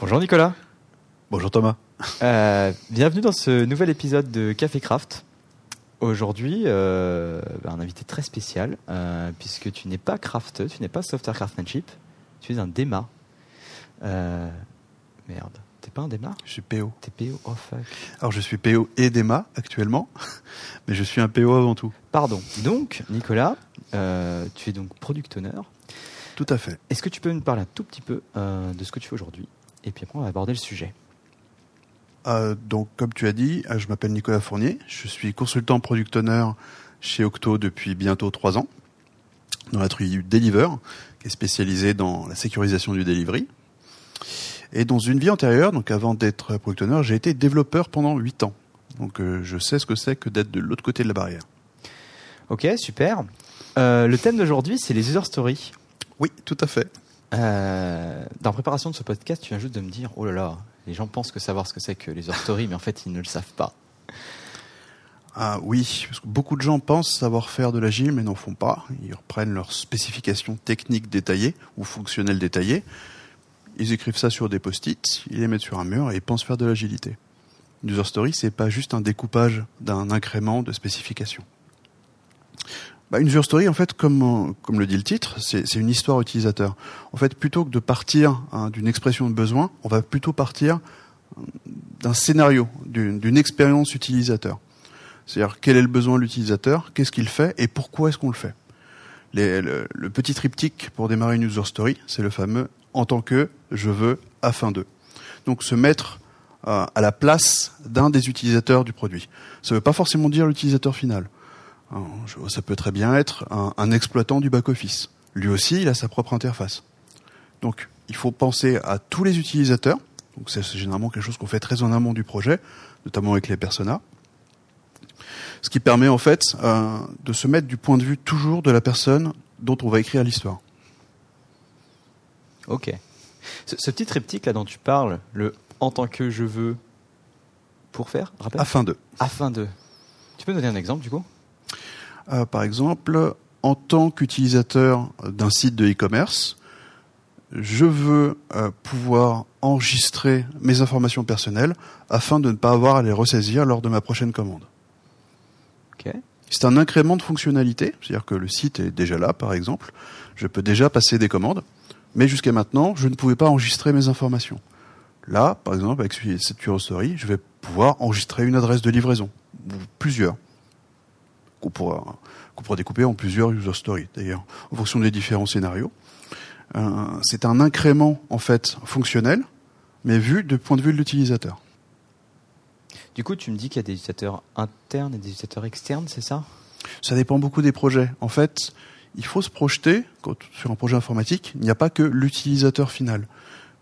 Bonjour Nicolas. Bonjour Thomas. Euh, bienvenue dans ce nouvel épisode de Café Craft. Aujourd'hui, euh, un invité très spécial, euh, puisque tu n'es pas craft, tu n'es pas software craftsmanship, tu es un DEMA. Euh, merde, t'es pas un DEMA Je suis PO. T'es PO Oh fuck. Alors je suis PO et DEMA actuellement, mais je suis un PO avant tout. Pardon. Donc, Nicolas, tu es donc product owner. Tout à fait. Est-ce que tu peux nous parler un tout petit peu de ce que tu fais aujourd'hui? Et puis après, on va aborder le sujet. Euh, donc comme tu as dit, euh, je m'appelle Nicolas Fournier, je suis consultant product owner chez Octo depuis bientôt trois ans, dans la tribu Deliver, qui est spécialisée dans la sécurisation du delivery. Et dans une vie antérieure, donc avant d'être product owner, j'ai été développeur pendant huit ans. Donc euh, je sais ce que c'est que d'être de l'autre côté de la barrière. Ok, super. Euh, le thème d'aujourd'hui, c'est les user stories. Oui, tout à fait. Euh, dans la préparation de ce podcast, tu viens juste de me dire, oh là là, les gens pensent que savoir ce que c'est que les user stories, mais en fait, ils ne le savent pas. Ah oui, parce que beaucoup de gens pensent savoir faire de l'agile, mais n'en font pas. Ils reprennent leurs spécifications techniques détaillées ou fonctionnelles détaillées. Ils écrivent ça sur des post-it, ils les mettent sur un mur et ils pensent faire de l'agilité. User story, c'est pas juste un découpage d'un incrément de spécifications. Bah, user story, en fait, comme, comme le dit le titre, c'est une histoire utilisateur. En fait, plutôt que de partir hein, d'une expression de besoin, on va plutôt partir euh, d'un scénario, d'une d'une expérience utilisateur. C'est-à-dire quel est le besoin de l'utilisateur, qu'est-ce qu'il fait et pourquoi est-ce qu'on le fait? Les- le, le petit triptyque pour démarrer une user story, c'est le fameux en tant que, je veux, afin de. Donc se mettre euh, à la place d'un des utilisateurs du produit. Ça ne veut pas forcément dire l'utilisateur final. Ça peut très bien être un, un exploitant du back-office. Lui aussi, il a sa propre interface. Donc, il faut penser à tous les utilisateurs. Donc, c'est généralement quelque chose qu'on fait très en amont du projet, notamment avec les personas. Ce qui permet en fait euh, de se mettre du point de vue toujours de la personne dont on va écrire l'histoire. Ok. Ce, ce petit triptyque là dont tu parles, le en tant que je veux pour faire, rappelle? Afin de. Afin de. Tu peux donner un exemple du coup? Euh, par exemple, en tant qu'utilisateur d'un site de e-commerce, je veux euh, pouvoir enregistrer mes informations personnelles afin de ne pas avoir à les ressaisir lors de ma prochaine commande. C'est un incrément de fonctionnalité, c'est-à-dire que le site est déjà là, par exemple. Je peux déjà passer des commandes, mais jusqu'à maintenant, je ne pouvais pas enregistrer mes informations. Là, par exemple, avec cette Story, je vais pouvoir enregistrer une adresse de livraison, ou plusieurs, qu'on pourra, qu'on pourra découper en plusieurs User Stories, d'ailleurs, en fonction des différents scénarios. Euh, c'est un incrément, en fait, fonctionnel, mais vu du point de vue de l'utilisateur. Du coup, tu me dis qu'il y a des utilisateurs internes et des utilisateurs externes, c'est ça? Ça dépend beaucoup des projets. En fait, il faut se projeter, quand, sur un projet informatique, il n'y a pas que l'utilisateur final.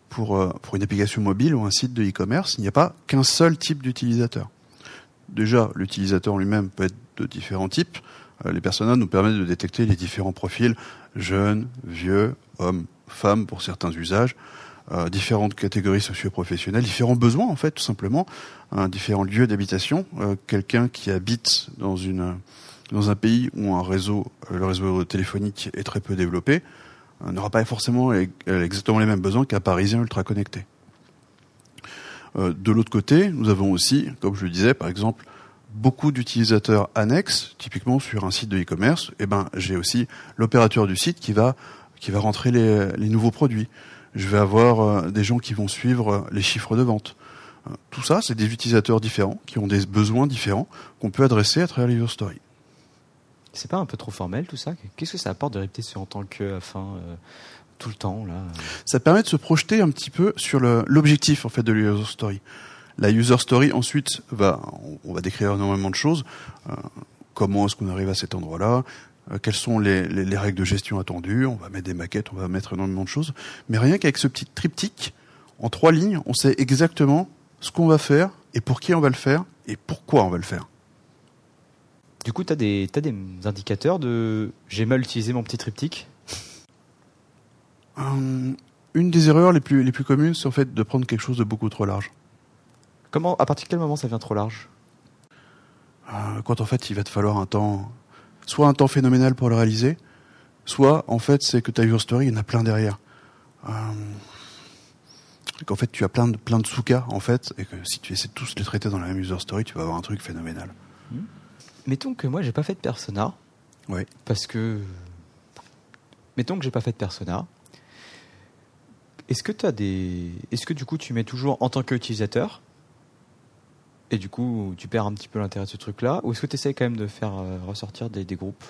Pour, euh, pour une application mobile ou un site de e-commerce, il n'y a pas qu'un seul type d'utilisateur. Déjà, l'utilisateur lui-même peut être de différents types. Euh, les personas nous permettent de détecter les différents profils, jeunes, vieux, hommes, femmes pour certains usages, euh, différentes catégories socio-professionnelles, différents besoins en fait, tout simplement, hein, différents lieux d'habitation. Euh, Quelqu'un qui habite dans une dans un pays où un réseau, le réseau téléphonique est très peu développé, n'aura pas forcément exactement les mêmes besoins qu'un Parisien ultra connecté. De l'autre côté, nous avons aussi, comme je le disais, par exemple, beaucoup d'utilisateurs annexes, typiquement sur un site de e-commerce. Et ben, j'ai aussi l'opérateur du site qui va qui va rentrer les, les nouveaux produits. Je vais avoir euh, des gens qui vont suivre euh, les chiffres de vente. Euh, Tout ça, c'est des utilisateurs différents qui ont des besoins différents qu'on peut adresser à travers user stories. C'est pas un peu trop formel tout ça? Qu'est-ce que ça apporte de répéter sur en tant que euh, tout le temps là? Ça permet de se projeter un petit peu sur l'objectif en fait de la user story. La user story ensuite va, on va décrire énormément de choses. Euh, comment est-ce qu'on arrive à cet endroit-là? Euh, Quelles sont les, les- les règles de gestion attendues? On va mettre des maquettes, on va mettre énormément de choses. Mais rien qu'avec ce petit triptyque, en trois lignes, on sait exactement ce qu'on va faire et pour qui on va le faire et pourquoi on va le faire. Du coup, tu as des, t'as des indicateurs de j'ai mal utilisé mon petit triptyque? Euh, une des erreurs les plus, les plus communes, c'est en fait de prendre quelque chose de beaucoup trop large. Comment, à partir de quel moment ça devient trop large? Euh, quand en fait il va te falloir un temps, soit un temps phénoménal pour le réaliser, soit en fait c'est que ta user story, il y en a plein derrière. Euh, qu'en fait tu as plein de plein de sous-cas en fait et que si tu essaies de tous les traiter dans la même user story, tu vas avoir un truc phénoménal. Mettons que moi j'ai pas fait de persona Oui. parce que mettons que j'ai pas fait de persona. Est-ce que tu as des est-ce que du coup tu mets toujours en tant qu'utilisateur et du coup tu perds un petit peu l'intérêt de ce truc-là ou est-ce que tu essaies quand même de faire euh, ressortir des, groupes?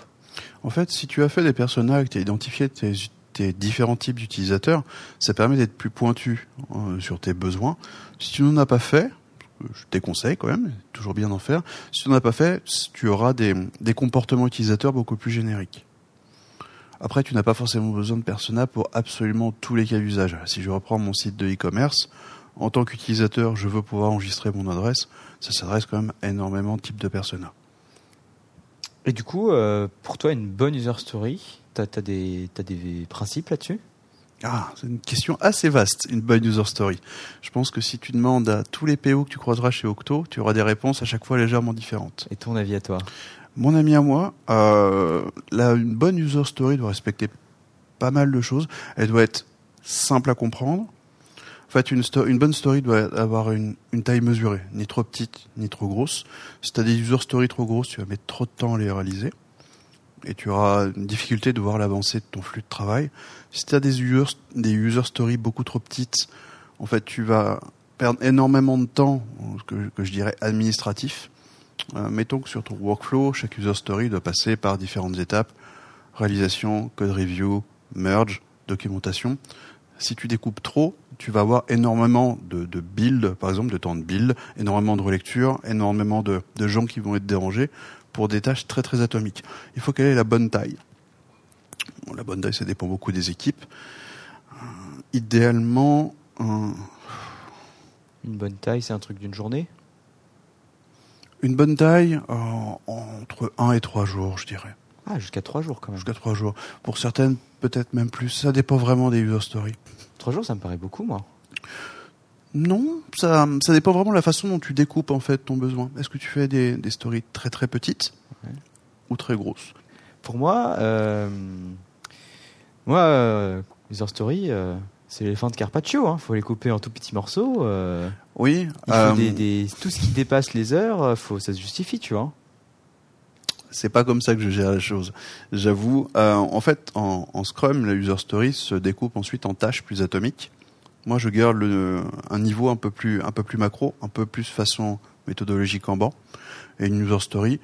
En fait, si tu as fait des que tu as identifié tes, différents types d'utilisateurs, ça permet d'être plus pointu euh, sur tes besoins. Si tu n'en as pas fait, je te déconseille quand même, toujours bien d'en faire. Si tu n'en as pas fait, tu auras des, des comportements utilisateurs beaucoup plus génériques. Après, tu n'as pas forcément besoin de persona pour absolument tous les cas d'usage. Si je reprends mon site de e-commerce, en tant qu'utilisateur, je veux pouvoir enregistrer mon adresse, ça s'adresse quand même à énormément de types de personas. Et du coup, euh, pour toi, une bonne user story, tu as, des, principes là-dessus? Ah, c'est une question assez vaste, une bonne user story. Je pense que si tu demandes à tous les PO que tu croiseras chez Octo, tu auras des réponses à chaque fois légèrement différentes. Et ton avis à toi? Mon ami à moi, euh, là, une bonne user story doit respecter pas mal de choses. Elle doit être simple à comprendre. En fait, une, bonne story doit avoir une, taille mesurée, ni trop petite, ni trop grosse. Si tu as des user stories trop grosses, tu vas mettre trop de temps à les réaliser. Et tu auras une difficulté de voir l'avancée de ton flux de travail. Si tu as des user, des user stories beaucoup trop petites, en fait, tu vas perdre énormément de temps, que, que je dirais administratif. Euh, mettons que sur ton workflow, chaque user story doit passer par différentes étapes réalisation, code review, merge, documentation. Si tu découpes trop, tu vas avoir énormément de, de build, par exemple, de temps de build, énormément de relecture, énormément de, de gens qui vont être dérangés pour des tâches très très atomiques. Il faut qu'elle ait la bonne taille. Bon, la bonne taille, ça dépend beaucoup des équipes. Euh, idéalement, un- Une bonne taille, c'est un truc d'une journée? Une bonne taille euh, entre 1 et 3 jours, je dirais. Ah, jusqu'à trois jours quand même. Jusqu'à 3 jours. Pour certaines, peut-être même plus. Ça dépend vraiment des user stories. Trois jours, ça me paraît beaucoup, moi. Non, ça, ça dépend vraiment de la façon dont tu découpes en fait ton besoin. Est-ce que tu fais des, des stories très très petites Ouais. ou très grosses? Pour moi, euh, moi, euh, user story, euh, c'est l'éléphant de Carpaccio. Il faut les couper en tout petits morceaux. euh, Oui. il faut des, des- tout ce qui dépasse les heures, faut, ça se justifie, tu vois. C'est pas comme ça que je gère la chose. J'avoue. Euh, en fait, en, en Scrum, la user story se découpe ensuite en tâches plus atomiques. Moi, je garde le, un niveau un peu plus un peu plus macro, un peu plus façon méthodologie Kanban et une user story.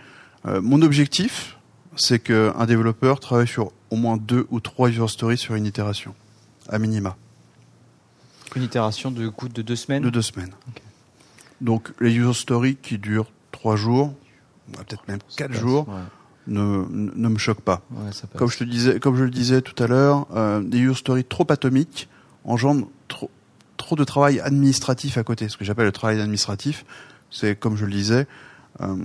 Euh, mon objectif, c'est que un développeur travaille sur au moins deux ou trois user stories sur une itération, à minima. Une itération de coup de deux semaines? de deux semaines. Donc les user stories qui durent trois jours, peut-être même quatre jours, Ouais, ne, ne me choquent pas. ouais. Comme je te disais, comme je le disais tout à l'heure, euh, des user stories trop atomiques engendrent trop, trop de travail administratif à côté. Ce que j'appelle le travail administratif, c'est comme je le disais, euh,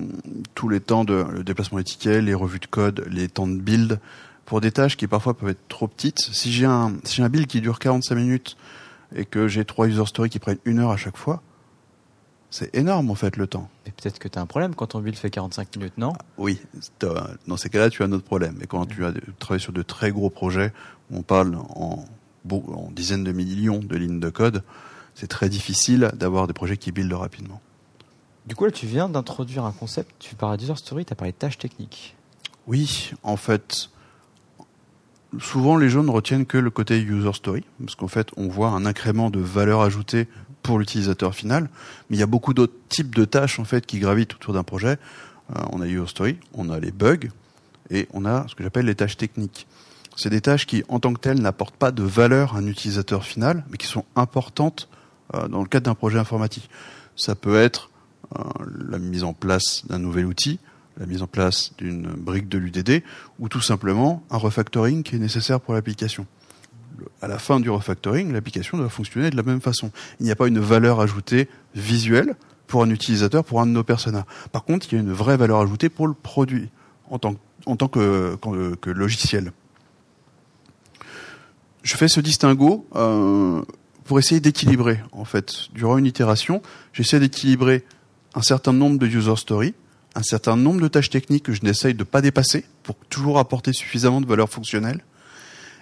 tous les temps de le déplacement des tickets, les revues de code, les temps de build, pour des tâches qui parfois peuvent être trop petites. Si j'ai un, si j'ai un build qui dure 45 minutes et que j'ai trois user stories qui prennent une heure à chaque fois, c'est énorme en fait le temps. Mais peut-être que tu as un problème quand ton build fait 45 minutes, non? Oui, t'as- dans ces cas-là, tu as un autre problème. Et quand tu as travaillé sur de très gros projets, on parle en dizaines de millions de lignes de code, c'est très difficile d'avoir des projets qui buildent rapidement. Du coup, là, tu viens d'introduire un concept. Tu parlais d'user story, tu as parlé de tâches techniques. Oui, en fait, souvent les gens ne retiennent que le côté user story, parce qu'en fait, on voit un incrément de valeur ajoutée pour l'utilisateur final, mais il y a beaucoup d'autres types de tâches en fait qui gravitent autour d'un projet. Euh, on a user story, on a les bugs, et on a ce que j'appelle les tâches techniques. C'est des tâches qui, en tant que telles, n'apportent pas de valeur à un utilisateur final, mais qui sont importantes euh, dans le cadre d'un projet informatique. Ça peut être euh, la mise en place d'un nouvel outil, la mise en place d'une brique de l'UDD, ou tout simplement un refactoring qui est nécessaire pour l'application. À la fin du refactoring, l'application doit fonctionner de la même façon. Il n'y a pas une valeur ajoutée visuelle pour un utilisateur, pour un de nos personas. Par contre, il y a une vraie valeur ajoutée pour le produit en tant, que logiciel. Je fais ce distinguo euh, pour essayer d'équilibrer, en fait. Durant une itération, j'essaie d'équilibrer un certain nombre de user stories, un certain nombre de tâches techniques que je n'essaye de pas dépasser pour toujours apporter suffisamment de valeur fonctionnelle,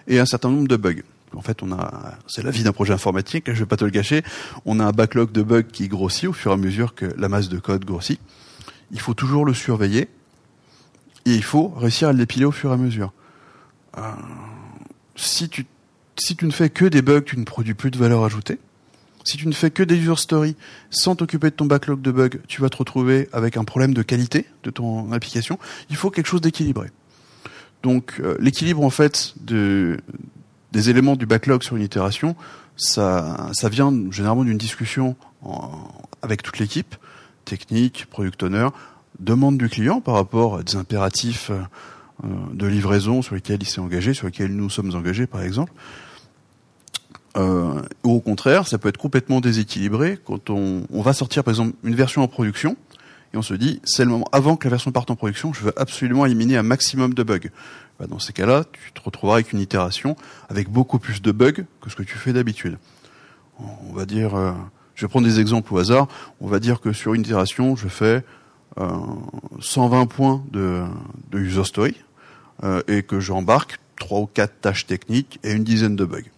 et un certain nombre de bugs. En fait, on a, c'est la vie d'un projet informatique. Je vais pas te le cacher. On a un backlog de bugs qui grossit au fur et à mesure que la masse de code grossit. Il faut toujours le surveiller et il faut réussir à le dépiler au fur et à mesure. Euh, si tu si tu ne fais que des bugs, tu ne produis plus de valeur ajoutée. Si tu ne fais que des user stories sans t'occuper de ton backlog de bugs, tu vas te retrouver avec un problème de qualité de ton application. Il faut quelque chose d'équilibré. Donc euh, l'équilibre en fait de, des éléments du backlog sur une itération, ça, vient généralement d'une discussion avec toute l'équipe, technique, product owner, demande du client par rapport à des impératifs euh, de livraison sur lesquels il s'est engagé, sur lesquels nous sommes engagés par exemple. Euh, ou au contraire, ça peut être complètement déséquilibré quand on, va sortir par exemple une version en production et on se dit c'est le moment avant que la version parte en production, je veux absolument éliminer un maximum de bugs. Bah, dans ces cas-là, tu te retrouveras avec une itération avec beaucoup plus de bugs que ce que tu fais d'habitude. On va dire, euh, je vais prendre des exemples au hasard. On va dire que sur une itération, je fais euh, 120 points de, de user story euh, et que j'embarque trois ou quatre tâches techniques et une dizaine de bugs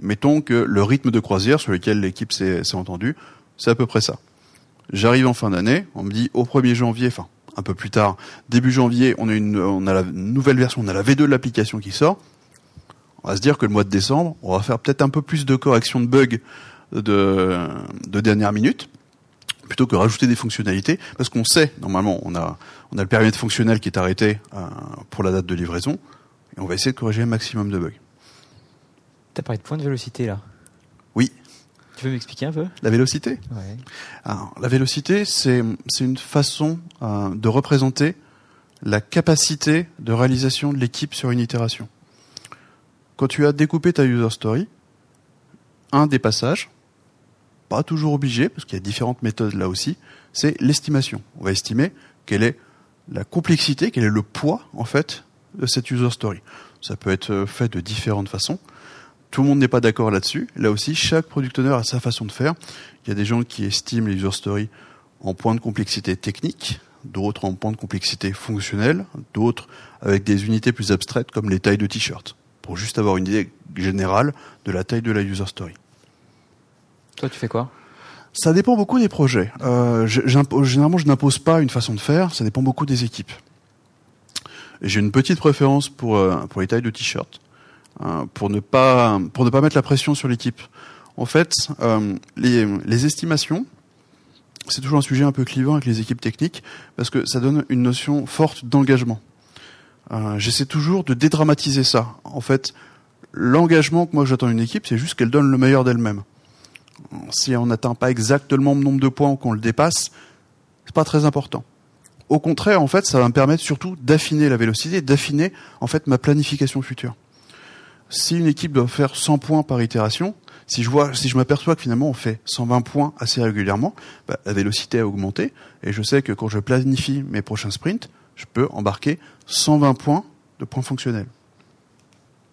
mettons que le rythme de croisière sur lequel l'équipe s'est entendue, c'est à peu près ça. J'arrive en fin d'année, on me dit au 1er janvier, enfin un peu plus tard, début janvier, on a, une, on a la nouvelle version, on a la V2 de l'application qui sort. On va se dire que le mois de décembre, on va faire peut-être un peu plus de correction de bugs de, de dernière minute, plutôt que rajouter des fonctionnalités, parce qu'on sait, normalement, on a, on a le périmètre fonctionnel qui est arrêté euh, pour la date de livraison, et on va essayer de corriger un maximum de bugs. Tu as parlé de point de vélocité là? Oui. Tu veux m'expliquer un peu? La vélocité? Ouais. Alors, La vélocité, c'est une façon euh, de représenter la capacité de réalisation de l'équipe sur une itération. Quand tu as découpé ta user story, un des passages, pas toujours obligé, parce qu'il y a différentes méthodes là aussi, c'est l'estimation. On va estimer quelle est la complexité, quel est le poids, en fait, de cette user story. Ça peut être fait de différentes façons. Tout le monde n'est pas d'accord là-dessus. Là aussi, chaque producteur a sa façon de faire. Il y a des gens qui estiment les user stories en point de complexité technique, d'autres en point de complexité fonctionnelle, d'autres avec des unités plus abstraites comme les tailles de t-shirt, pour juste avoir une idée générale de la taille de la user story. Toi, tu fais quoi? Ça dépend beaucoup des projets. Euh, généralement, je n'impose pas une façon de faire, ça dépend beaucoup des équipes. J'ai une petite préférence pour, euh, pour les tailles de t-shirt. Hein, pour ne pas pour ne pas mettre la pression sur l'équipe. En fait, euh, les, estimations, c'est toujours un sujet un peu clivant avec les équipes techniques parce que ça donne une notion forte d'engagement. Euh, J'essaie toujours de dédramatiser ça. En fait, l'engagement que moi j'attends d'une équipe, c'est juste qu'elle donne le meilleur d'elle-même. Si on n'atteint pas exactement le nombre de points ou qu'on le dépasse, c'est pas très important. Au contraire, en fait, ça va me permettre surtout d'affiner la vélocité, d'affiner en fait ma planification future si une équipe doit faire 100 points par itération, si je vois, si je m'aperçois que finalement on fait 120 points assez régulièrement, bah, la vélocité a augmenté et je sais que quand je planifie mes prochains sprints, je peux embarquer 120 points de points fonctionnels.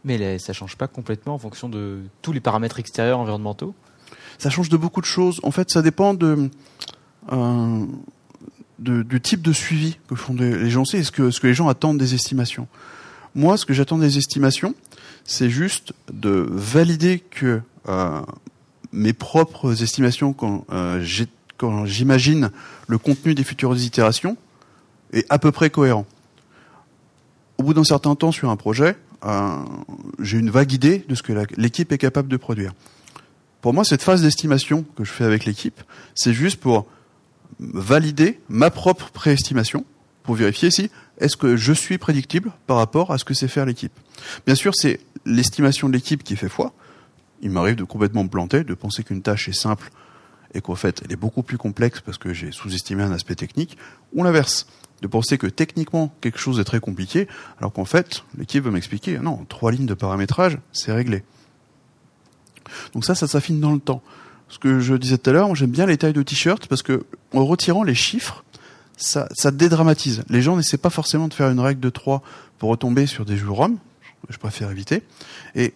Mais ça change pas complètement en fonction de tous les paramètres extérieurs environnementaux? Ça change de beaucoup de choses. En fait, ça dépend de, euh, de du type de suivi que font les gens. C'est ce que, ce que les gens attendent des estimations. Moi, ce que j'attends des estimations, c'est juste de valider que euh, mes propres estimations, quand, euh, quand j'imagine le contenu des futures itérations, est à peu près cohérent. Au bout d'un certain temps sur un projet, euh, j'ai une vague idée de ce que l'équipe est capable de produire. Pour moi, cette phase d'estimation que je fais avec l'équipe, c'est juste pour valider ma propre préestimation, pour vérifier si est-ce que je suis prédictible par rapport à ce que sait faire l'équipe. Bien sûr, c'est l'estimation de l'équipe qui fait foi. Il m'arrive de complètement me planter, de penser qu'une tâche est simple et qu'en fait elle est beaucoup plus complexe parce que j'ai sous-estimé un aspect technique, ou l'inverse, de penser que techniquement quelque chose est très compliqué, alors qu'en fait l'équipe veut m'expliquer, non, trois lignes de paramétrage, c'est réglé. Donc ça, ça s'affine dans le temps. Ce que je disais tout à l'heure, j'aime bien les tailles de t-shirt parce que en retirant les chiffres, ça, ça dédramatise. Les gens n'essaient pas forcément de faire une règle de 3 pour retomber sur des jours hommes, je préfère éviter, et,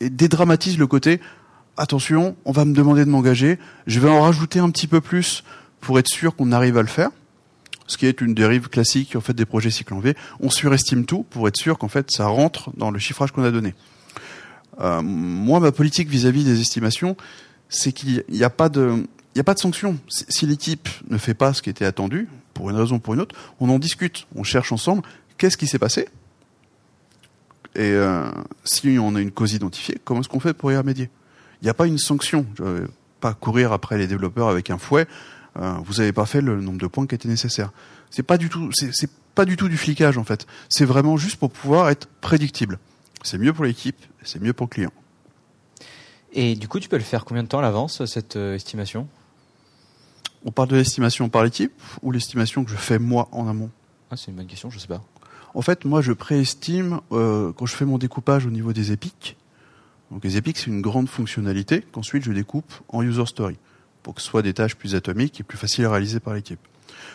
et dédramatise le côté attention, on va me demander de m'engager, je vais en rajouter un petit peu plus pour être sûr qu'on arrive à le faire. Ce qui est une dérive classique en fait des projets cycle en V. On surestime tout pour être sûr qu'en fait ça rentre dans le chiffrage qu'on a donné. Euh, moi, ma politique vis-à-vis des estimations, c'est qu'il n'y a pas de, il a pas de. Si l'équipe ne fait pas ce qui était attendu, pour une raison ou pour une autre, on en discute, on cherche ensemble qu'est-ce qui s'est passé, et euh, si on a une cause identifiée, comment est-ce qu'on fait pour y remédier? Il n'y a pas une sanction. Je vais pas courir après les développeurs avec un fouet. Euh, vous n'avez pas fait le nombre de points qui était nécessaire. C'est pas du tout, c'est pas du tout du flicage en fait. C'est vraiment juste pour pouvoir être prédictible. C'est mieux pour l'équipe, c'est mieux pour le client. Et du coup, tu peux le faire combien de temps à l'avance cette euh, estimation? On parle de l'estimation par l'équipe ou l'estimation que je fais moi en amont? Ah, C'est une bonne question, je sais pas. En fait, moi, je préestime euh, quand je fais mon découpage au niveau des épiques. Donc les épiques, c'est une grande fonctionnalité qu'ensuite je découpe en user story pour que ce soit des tâches plus atomiques et plus faciles à réaliser par l'équipe.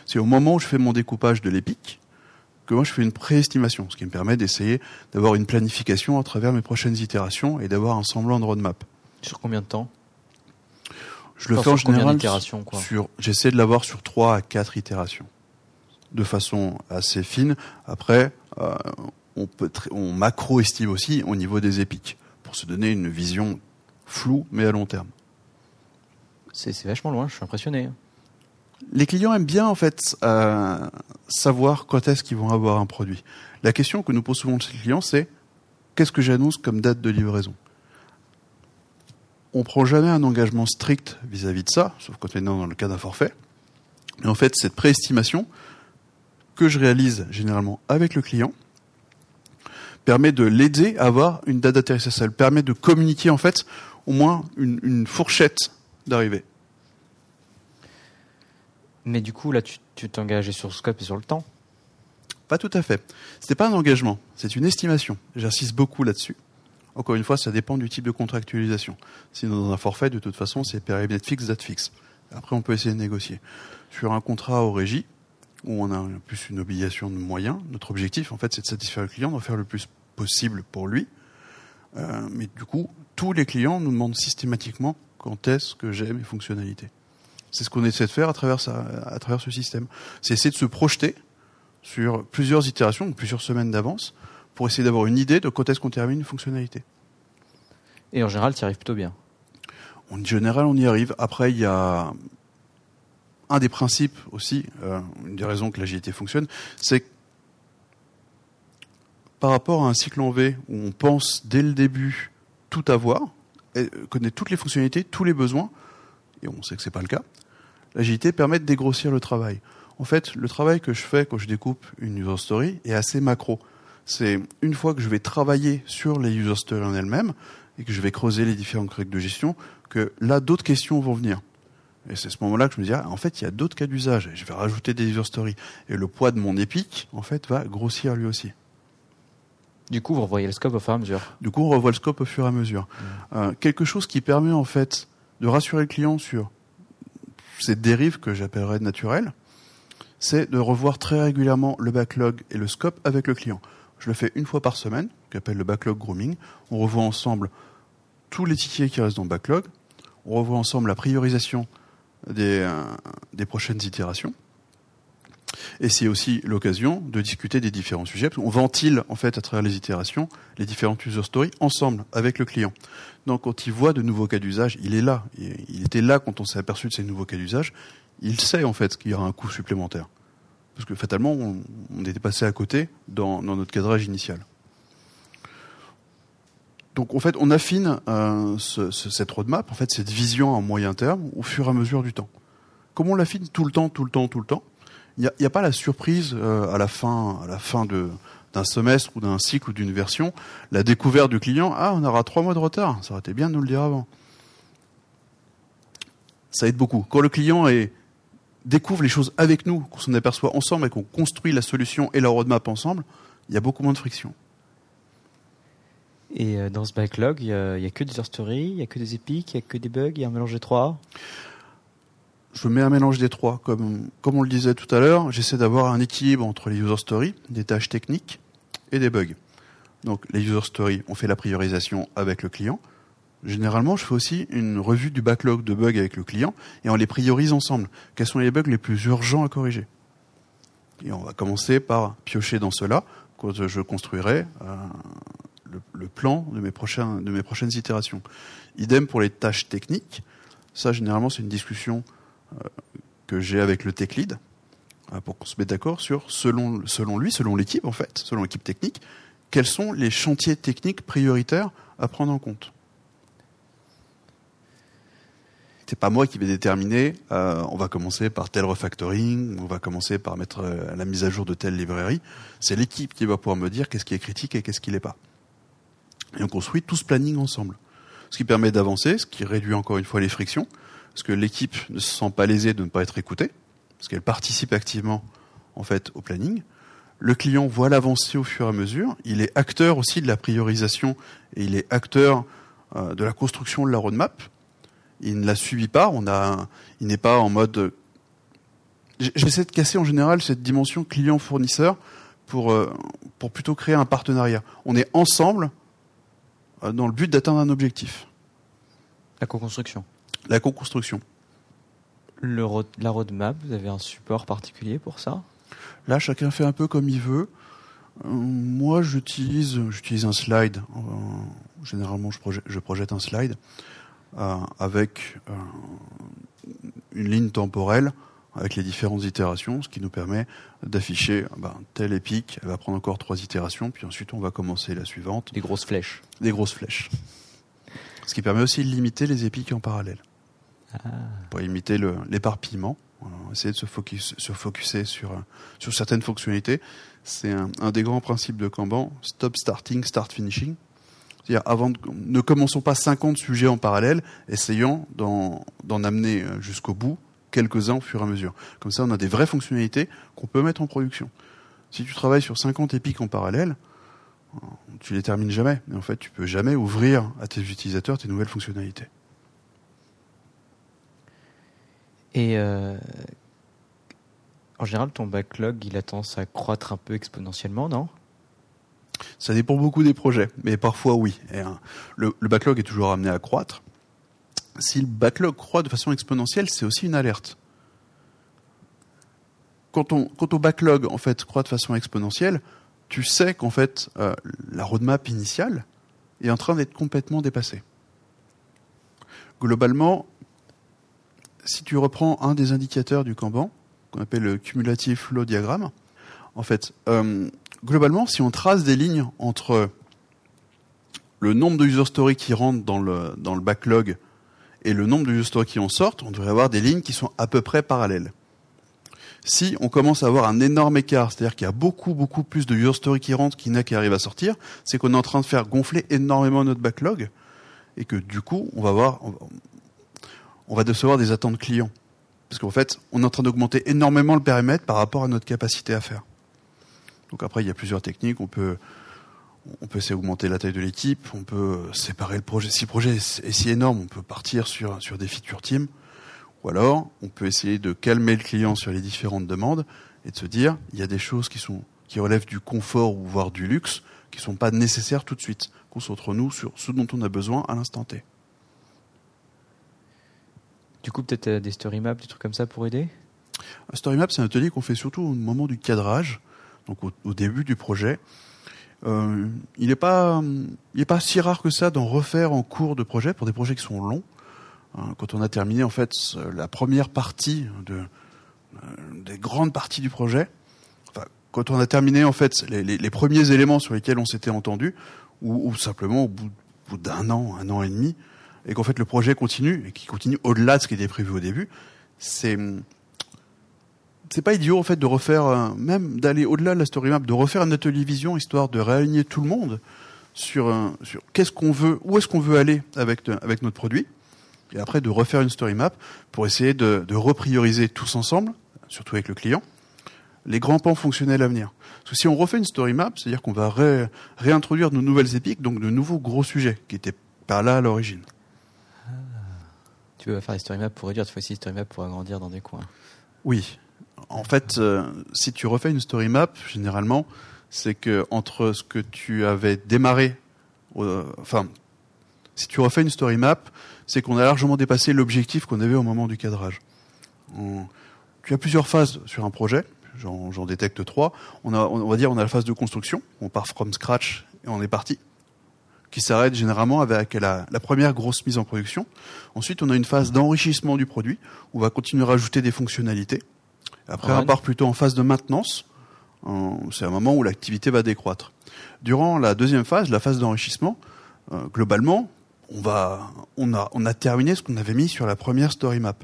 C'est au moment où je fais mon découpage de l'épique que moi je fais une préestimation, ce qui me permet d'essayer d'avoir une planification à travers mes prochaines itérations et d'avoir un semblant de roadmap. Sur combien de temps? Je le fais en général sur, j'essaie de l'avoir sur 3 à 4 itérations de façon assez fine. Après, euh, on, peut on macro-estime aussi au niveau des épiques pour se donner une vision floue mais à long terme. C'est vachement loin, je suis impressionné. Les clients aiment bien en fait euh, savoir quand est-ce qu'ils vont avoir un produit. La question que nous posons souvent les clients, c'est qu'est-ce que j'annonce comme date de livraison? On prend jamais un engagement strict vis-à-vis -vis de ça, sauf quand on est dans le cas d'un forfait. Mais en fait, cette préestimation, que je réalise généralement avec le client permet de l'aider à avoir une date d'atterrissage. Ça permet de communiquer en fait au moins une, fourchette d'arrivée. Mais du coup, là, tu t'engages sur le scope et sur le temps? Pas tout à fait. Ce n'est pas un engagement, c'est une estimation. J'insiste beaucoup là-dessus. Encore une fois, ça dépend du type de contractualisation. Si dans un forfait, de toute façon, c'est périmètre fixe, date fixe. Après, on peut essayer de négocier. Sur un contrat au régie, où on a plus une obligation de moyens. Notre objectif, en fait, c'est de satisfaire le client, d'en faire le plus possible pour lui. Euh, mais du coup, tous les clients nous demandent systématiquement quand est-ce que j'ai mes fonctionnalités. C'est ce qu'on essaie de faire à travers, à travers ce système. C'est essayer de se projeter sur plusieurs itérations, plusieurs semaines d'avance, pour essayer d'avoir une idée de quand est-ce qu'on termine une fonctionnalité. Et en général, tu y arrives plutôt bien. En général, on y arrive. Après, il y a un des principes aussi, euh, une des raisons que l'agilité fonctionne, c'est que par rapport à un cycle en V où on pense dès le début tout avoir, et connaître toutes les fonctionnalités, tous les besoins, et on sait que c'est pas le cas, l'agilité permet de dégrossir le travail. En fait, le travail que je fais quand je découpe une user story est assez macro. C'est une fois que je vais travailler sur les user stories en elles-mêmes et que je vais creuser les différentes règles de gestion, que là d'autres questions vont venir. Et c'est ce moment-là que je me dis, ah, en fait, il y a d'autres cas d'usage. Je vais rajouter des user stories. Et le poids de mon épique, en fait, va grossir lui aussi. Du coup, vous revoyez le scope au fur et à mesure. Du coup, on revoit le scope au fur et à mesure. Mmh. Euh, quelque chose qui permet, en fait, de rassurer le client sur cette dérive que j'appellerais naturelle, c'est de revoir très régulièrement le backlog et le scope avec le client. Je le fais une fois par semaine, qu'appelle le backlog grooming. On revoit ensemble tous les tickets qui restent dans le backlog. On revoit ensemble la priorisation euh, des, prochaines itérations. Et c'est aussi l'occasion de discuter des différents sujets. On ventile en fait à travers les itérations les différentes user stories ensemble avec le client. Donc quand il voit de nouveaux cas d'usage, il est là. Il était là quand on s'est aperçu de ces nouveaux cas d'usage. Il sait en fait qu'il y aura un coût supplémentaire. Parce que fatalement, on, était passé à côté dans notre cadrage initial. Donc en fait, on affine euh, cette roadmap, en fait, cette vision à moyen terme au fur et à mesure du temps. Comme on l'affine tout le temps, tout le temps, tout le temps, il n'y a, pas la surprise euh, à la fin, à la fin d'un semestre ou d'un cycle ou d'une version, la découverte du client, ah, on aura trois mois de retard, ça aurait été bien de nous le dire avant. Ça aide beaucoup. Quand le client découvre les choses avec nous, qu'on s'en aperçoit ensemble et qu'on construit la solution et la roadmap ensemble, il y a beaucoup moins de friction. Et euh, dans ce backlog, il n'y a, que des user stories, il n'y a que des épiques, il n'y a que des bugs, il y a un mélange des trois? Je mets un mélange des trois. Comme, comme on le disait tout à l'heure, j'essaie d'avoir un équilibre entre les user stories, des tâches techniques et des bugs. Donc les user stories, on fait la priorisation avec le client. Généralement, je fais aussi une revue du backlog de bugs avec le client et on les priorise ensemble. Quels sont les bugs les plus urgents à corriger? Et on va commencer par piocher dans cela quand je construirai euh, le, plan de mes, de mes prochaines itérations. Idem pour les tâches techniques. Ça, généralement, c'est une discussion euh, que j'ai avec le tech lead euh, pour qu'on se mette d'accord sur, selon, selon lui, selon l'équipe, en fait, selon l'équipe technique, quels sont les chantiers techniques prioritaires à prendre en compte. C'est pas moi qui vais déterminer. Euh, on va commencer par tel refactoring, on va commencer par mettre euh, la mise à jour de telle librairie. C'est l'équipe qui va pouvoir me dire qu'est-ce qui est critique et qu'est-ce qui l'est pas. Et on construit tout ce planning ensemble, ce qui permet d'avancer, ce qui réduit encore une fois les frictions, parce que l'équipe ne se sent pas lésée de ne pas être écoutée, parce qu'elle participe activement en fait au planning. Le client voit l'avancée au fur et à mesure. Il est acteur aussi de la priorisation et il est acteur euh, de la construction de la roadmap il ne la suivi pas. On a, il n'est pas en mode. J'essaie de casser en général cette dimension client-fournisseur pour euh, pour plutôt créer un partenariat. On est ensemble euh, dans le but d'atteindre un objectif. La co-construction. La co-construction. Le la roadmap, vous avez un support particulier pour ça? Là, chacun fait un peu comme il veut. Euh, moi, j'utilise j'utilise un slide. généralement, je projette un slide. Euh, avec euh, une ligne temporelle avec les différentes itérations, ce qui nous permet d'afficher ben, telle épique, elle va prendre encore trois itérations, puis ensuite on va commencer la suivante. Des grosses flèches. Des grosses flèches. Ce qui permet aussi de limiter les épiques en parallèle. Ah. Pour limiter l'éparpillement, essayer de se, focus, se focuser sur, sur certaines fonctionnalités. C'est un, un, des grands principes de Kanban, stop starting, start finishing. C'est-à-dire, avant ne commençons pas 50 sujets en parallèle, essayons d'en amener euh, jusqu'au bout quelques-uns au fur et à mesure. Comme ça, on a des vraies fonctionnalités qu'on peut mettre en production. Si tu travailles sur 50 épiques en parallèle, euh, tu les termines jamais. Mais en fait, tu peux jamais ouvrir à tes utilisateurs tes nouvelles fonctionnalités. Et euh, en général, ton backlog, il a tendance à croître un peu exponentiellement, non? Ça dépend beaucoup des projets, mais parfois oui. Hein, le, backlog est toujours amené à croître. Si le backlog croît de façon exponentielle, c'est aussi une alerte. Quand, on, au backlog en fait croît de façon exponentielle, tu sais qu'en fait euh, la roadmap initiale est en train d'être complètement dépassée. Globalement, si tu reprends un des indicateurs du Kanban, qu'on appelle le cumulative flow diagramme, en fait, euh, globalement, si on trace des lignes entre le nombre de user stories qui rentrent dans le, backlog et le nombre de user stories qui en sortent, on devrait avoir des lignes qui sont à peu près parallèles. Si on commence à avoir un énorme écart, c'est-à-dire qu'il y a beaucoup, beaucoup plus de user stories qui rentrent qu'il n'y a qui arrivent à sortir, c'est qu'on est en train de faire gonfler énormément notre backlog et que du coup, on va voir, on va des attentes clients. Parce qu'en fait, on est en train d'augmenter énormément le périmètre par rapport à notre capacité à faire. Donc après, il y a plusieurs techniques. On peut, on peut essayer d'augmenter la taille de l'équipe, on peut séparer le projet. Si le projet est si énorme, on peut partir sur, sur des feature teams. Ou alors, on peut essayer de calmer le client sur les différentes demandes et de se dire, il y a des choses qui sont, qui relèvent du confort ou voire du luxe, qui sont pas nécessaires tout de suite. Concentrons-nous sur ce dont on a besoin à l'instant T. Du coup, peut-être euh, des story maps, des trucs comme ça pour aider? Un story map, c'est un atelier qu'on fait surtout au moment du cadrage donc au, début du projet. Euh, il n'est pas, il pas si rare que ça d'en refaire en cours de projet pour des projets qui sont longs. Hein, quand on a terminé en fait la première partie de, euh, des grandes parties du projet, enfin, quand on a terminé en fait les, les, les premiers éléments sur lesquels on s'était entendu, ou, ou, simplement au bout, bout d'un an, un an et demi, et qu'en fait le projet continue et qui continue au-delà de ce qui était prévu au début, c'est c'est pas idiot en fait de refaire, même d'aller au-delà de la story map, de refaire un atelier vision histoire de réaligner tout le monde sur, sur qu'est-ce qu'on veut, où est-ce qu'on veut aller avec, avec notre produit, et après de refaire une story map pour essayer de, de reprioriser tous ensemble, surtout avec le client, les grands pans fonctionnels à venir. Parce que si on refait une story map, c'est-à-dire qu'on va réintroduire de nouvelles épiques, donc de nouveaux gros sujets qui étaient pas là à l'origine. Ah. Tu veux faire des story maps pour réduire, cette fois-ci, story map pour agrandir dans des coins. Oui, en fait, euh, si tu refais une story map, généralement, c'est que entre ce que tu avais démarré, enfin, si tu refais une story map, c'est qu'on a largement dépassé l'objectif qu'on avait au moment du cadrage. tu as plusieurs phases sur un projet, j'en détecte trois. On, a, va dire on a la phase de construction, on part from scratch et on est parti. qui s'arrête généralement avec la, la, première grosse mise en production. Ensuite, on a une phase d'enrichissement du produit, où on va continuer à rajouter des fonctionnalités. Après, on part plutôt en phase de maintenance. C'est un moment où l'activité va décroître. Durant la deuxième phase, la phase d'enrichissement, euh, globalement, on va, on a, on a terminé ce qu'on avait mis sur la première story map.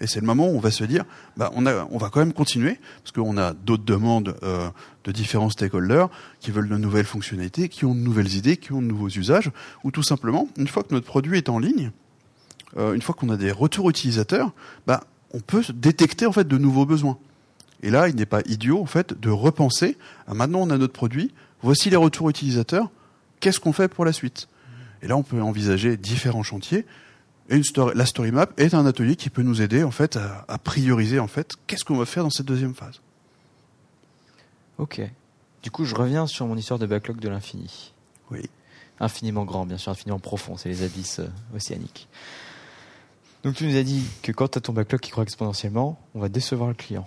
Et c'est le moment où on va se dire, bah, on, a, on va quand même continuer, parce qu'on a d'autres demandes euh, de différents stakeholders qui veulent de nouvelles fonctionnalités, qui ont de nouvelles idées, qui ont de nouveaux usages, ou tout simplement, une fois que notre produit est en ligne, euh, une fois qu'on a des retours utilisateurs, bah, on peut détecter en fait de nouveaux besoins. Et là, il n'est pas idiot en fait de repenser. Ah, maintenant, on a notre produit. Voici les retours utilisateurs. Qu'est-ce qu'on fait pour la suite? Et là, on peut envisager différents chantiers et la story map est un atelier qui peut nous aider en fait à, prioriser en fait qu'est-ce qu'on va faire dans cette deuxième phase. Ok. Du coup, je reviens sur mon histoire de backlog de l'infini. Oui. Infiniment grand, bien sûr, infiniment profond, c'est les abysses euh, océaniques. Donc tu nous as dit que quand tu as ton backlog qui croît exponentiellement, on va décevoir le client.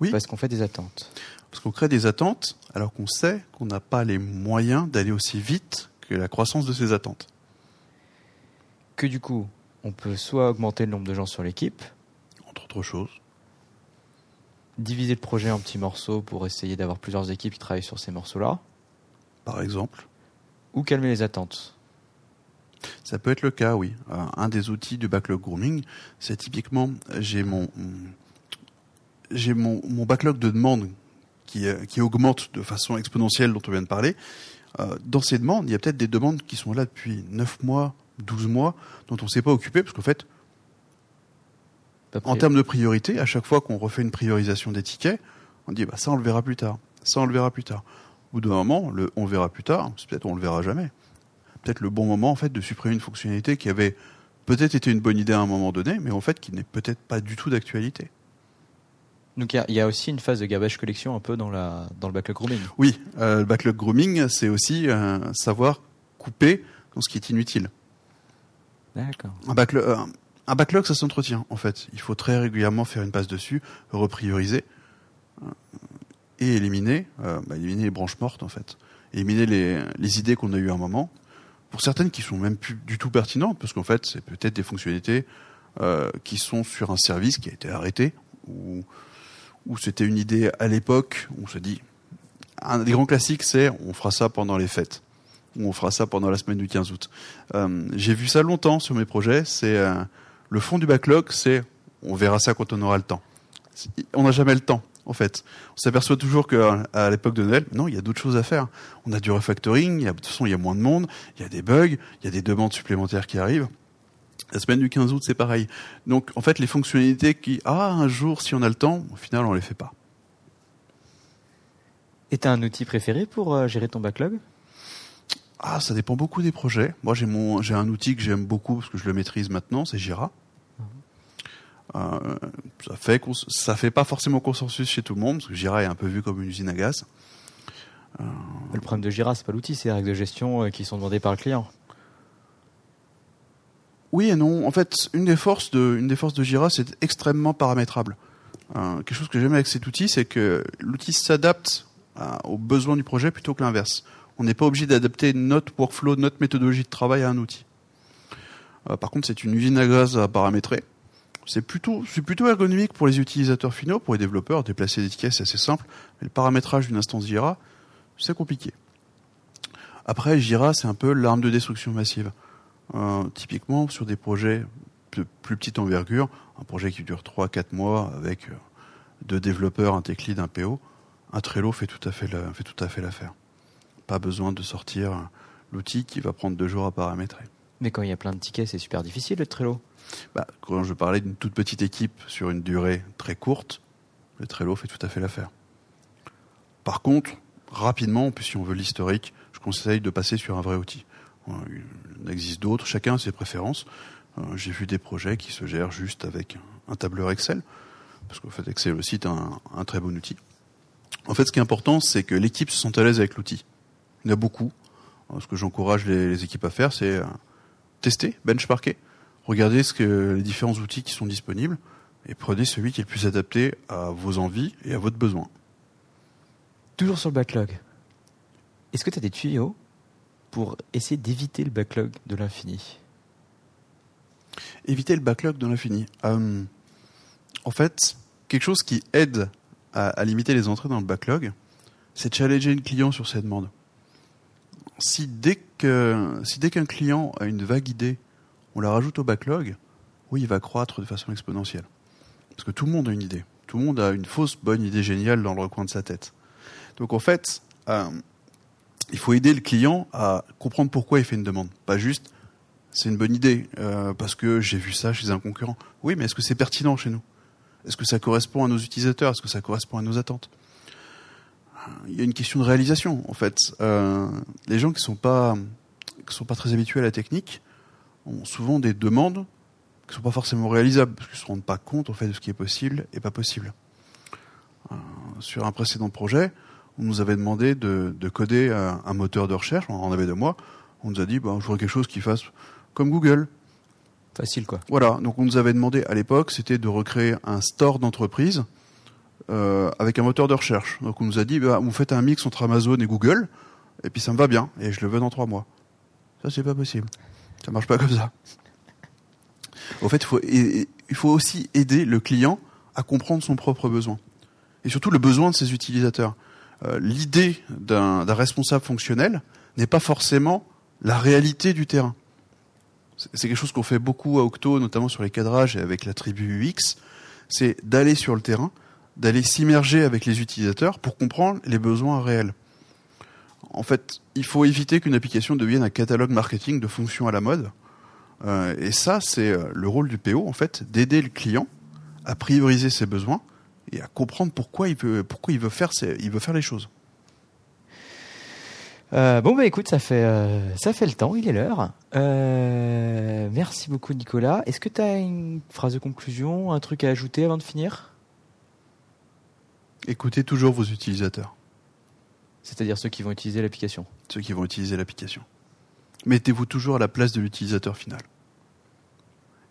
Oui. Parce qu'on fait des attentes. Parce qu'on crée des attentes alors qu'on sait qu'on n'a pas les moyens d'aller aussi vite que la croissance de ces attentes que du coup, on peut soit augmenter le nombre de gens sur l'équipe, entre autres choses, diviser le projet en petits morceaux pour essayer d'avoir plusieurs équipes qui travaillent sur ces morceaux-là, par exemple, ou calmer les attentes. Ça peut être le cas, oui. Euh, un des outils du backlog grooming, c'est typiquement, j'ai mon, j'ai mon, mon, backlog de demandes qui, euh, qui augmente de façon exponentielle dont on vient de parler. Euh, dans ces demandes, il y a peut-être des demandes qui sont là depuis 9 mois, 12 mois dont on ne s'est pas occupé, parce qu'en fait, en termes de priorité, à chaque fois qu'on refait une priorisation des tickets, on dit bah, ça on le verra plus tard, ça on le verra plus tard. Au bout d'un moment, le on le verra plus tard, c'est peut-être on le verra jamais. Peut-être le bon moment en fait de supprimer une fonctionnalité qui avait peut-être été une bonne idée à un moment donné, mais en fait qui n'est peut-être pas du tout d'actualité. Donc il y, a aussi une phase de garbage collection un peu dans, la, dans le backlog grooming. Oui, euh, le backlog grooming, c'est aussi euh, savoir couper dans ce qui est inutile. D'accord. Un backlog, euh, un backlog, ça s'entretient, en fait. Il faut très régulièrement faire une passe dessus, reprioriser euh, et éliminer, bah, éliminer les branches mortes, en fait. Éliminer les, les idées qu'on a eues à un moment. Pour certaines qui sont même plus du tout pertinentes, parce qu'en fait, c'est peut-être des fonctionnalités euh, qui sont sur un service qui a été arrêté, ou, ou c'était une idée à l'époque, on se dit... Un des grands classiques, c'est on fera ça pendant les fêtes on fera ça pendant la semaine du 15 août. Euh, j'ai vu ça longtemps sur mes projets. C'est euh, le fond du backlog, c'est on verra ça quand on aura le temps. On n'a jamais le temps, en fait. On s'aperçoit toujours qu'à l'époque de Noël, non, il y a d'autres choses à faire. On a du refactoring, il y a, de toute façon, il y a moins de monde, il y a des bugs, il y a des demandes supplémentaires qui arrivent. La semaine du 15 août, c'est pareil. Donc, en fait, les fonctionnalités qui, ah, un jour, si on a le temps, au final, on les fait pas. Et tu as un outil préféré pour euh, gérer ton backlog? Ah, ça dépend beaucoup des projets. Moi, j'ai mon, j'ai un outil que j'aime beaucoup parce que je le maîtrise maintenant, c'est Jira. Euh, ça fait, ça fait pas forcément consensus chez tout le monde parce que Jira est un peu vu comme une usine à gaz. Euh... Le problème de Jira, c'est pas l'outil, c'est les règles de gestion euh, qui sont demandées par le client. Oui et non. En fait, une des forces de, une des forces de Jira, c'est extrêmement paramétrable. Euh, quelque chose que j'aime avec cet outil, c'est que l'outil s'adapte aux besoins du projet plutôt que l'inverse. On n'est pas obligé d'adapter notre workflow, notre méthodologie de travail à un outil. Euh, par contre, c'est une usine à gaz à paramétrer. C'est plutôt, ergonomique pour les utilisateurs finaux, pour les développeurs. Déplacer des tickets, c'est assez simple. Mais le paramétrage d'une instance Jira, c'est compliqué. Après, Jira, c'est un peu l'arme de destruction massive. Euh, typiquement, sur des projets de plus petite envergure, un projet qui dure 3-4 mois avec euh, deux développeurs, un tech lead, un PO, un Trello fait tout à fait, fait tout à fait l'affaire pas besoin de sortir l'outil qui va prendre deux jours à paramétrer. Mais quand il y a plein de tickets, c'est super difficile le Trello. Bah, quand je parlais d'une toute petite équipe sur une durée très courte, le Trello fait tout à fait l'affaire. Par contre, rapidement, puis si on veut l'historique, je conseille de passer sur un vrai outil. Il existe d'autres, chacun a ses préférences. Euh, j'ai vu des projets qui se gèrent juste avec un tableur Excel, parce qu'en fait Excel aussi est un, un très bon outil. En fait, ce qui est important, c'est que l'équipe se sente à l'aise avec l'outil. Il y en a beaucoup. Ce que j'encourage les, équipes à faire, c'est tester, benchmarker, regarder ce que les différents outils qui sont disponibles et prenez celui qui est le plus adapté à vos envies et à votre besoin. Toujours sur le backlog. Est-ce que tu as des tuyaux pour essayer d'éviter le backlog de l'infini? Éviter le backlog de l'infini. Euh, en fait, quelque chose qui aide à, à limiter les entrées dans le backlog, c'est challenger une client sur ses demandes. Si dès si dès qu'un client a une vague idée, on la rajoute au backlog, oui, il va croître de façon exponentielle. Parce que tout le monde a une idée. Tout le monde a une fausse bonne idée géniale dans le recoin de sa tête. Donc en fait, euh, il faut aider le client à comprendre pourquoi il fait une demande. Pas juste, c'est une bonne idée euh, parce que j'ai vu ça chez un concurrent. Oui, mais est-ce que c'est pertinent chez nous? Est-ce que ça correspond à nos utilisateurs? Est-ce que ça correspond à nos attentes? Il y a une question de réalisation en fait. Euh, les gens qui sont pas qui sont pas très habitués à la technique ont souvent des demandes qui sont pas forcément réalisables parce qu'ils se rendent pas compte en fait de ce qui est possible et pas possible. Euh, sur un précédent projet, on nous avait demandé de, de coder un, un, moteur de recherche, on en avait deux mois. On nous a dit, bah, je voudrais quelque chose qui fasse comme Google. Facile, quoi. Voilà. Donc, on nous avait demandé à l'époque, c'était de recréer un store d'entreprise euh, avec un moteur de recherche. Donc, on nous a dit, bah, vous faites un mix entre Amazon et Google, et puis ça me va bien, et je le veux dans trois mois. Ça, c'est pas possible. Ça marche pas comme ça. Au fait, il faut, aussi aider le client à comprendre son propre besoin. Et surtout le besoin de ses utilisateurs. Euh, L'idée d'un responsable fonctionnel n'est pas forcément la réalité du terrain. C'est quelque chose qu'on fait beaucoup à Octo, notamment sur les cadrages et avec la tribu UX. C'est d'aller sur le terrain, d'aller s'immerger avec les utilisateurs pour comprendre les besoins réels. En fait, il faut éviter qu'une application devienne un catalogue marketing de fonctions à la mode. Euh, et ça, c'est le rôle du PO, en fait, d'aider le client à prioriser ses besoins et à comprendre pourquoi il veut, faire, les choses. Euh, bon bah écoute, ça fait euh, le temps, il est l'heure. Euh, merci beaucoup Nicolas. Est-ce que tu as une phrase de conclusion, un truc à ajouter avant de finir? Écoutez toujours vos utilisateurs. C'est-à-dire ceux qui vont utiliser l'application. Ceux qui vont utiliser l'application. Mettez-vous toujours à la place de l'utilisateur final.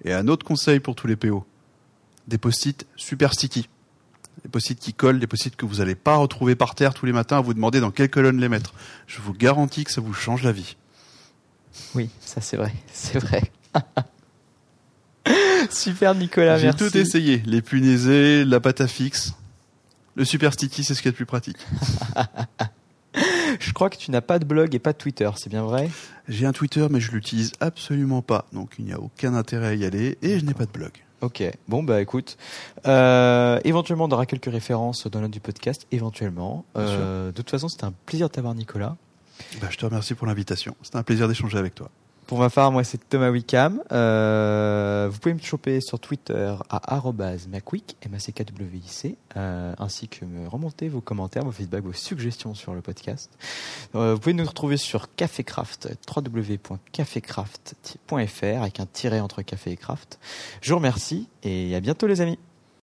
Et un autre conseil pour tous les PO des post-it super sticky des post-it qui collent, des post-it que vous n'allez pas retrouver par terre tous les matins à vous demander dans quelle colonne les mettre. Je vous garantis que ça vous change la vie. Oui, ça c'est vrai, c'est vrai. Super Nicolas, J'ai merci. tout essayé, les punaises, la pâte à fixe. Le super sticky, c'est ce qu'il y a de plus pratique. je crois que tu n'as pas de blog et pas de Twitter, c'est bien vrai? J'ai un Twitter, mais je l'utilise absolument pas, donc il n'y a aucun intérêt à y aller, et je n'ai pas de blog. Ok, bon bah écoute, euh, éventuellement on aura quelques références dans l'un du podcast, éventuellement. Euh, de toute façon, c'était un plaisir de t'avoir Nicolas. Bah, je te remercie pour l'invitation, c'était un plaisir d'échanger avec toi. Pour ma part, moi c'est Thomas Wickham. Euh, vous pouvez me choper sur Twitter à @macwick, m a c k w i c, euh, ainsi que me remonter vos commentaires, vos feedbacks, vos suggestions sur le podcast. Euh, vous pouvez nous retrouver sur Cafécraft, www.cafécraft.fr avec un tiret entre café et craft. Je vous remercie et à bientôt les amis.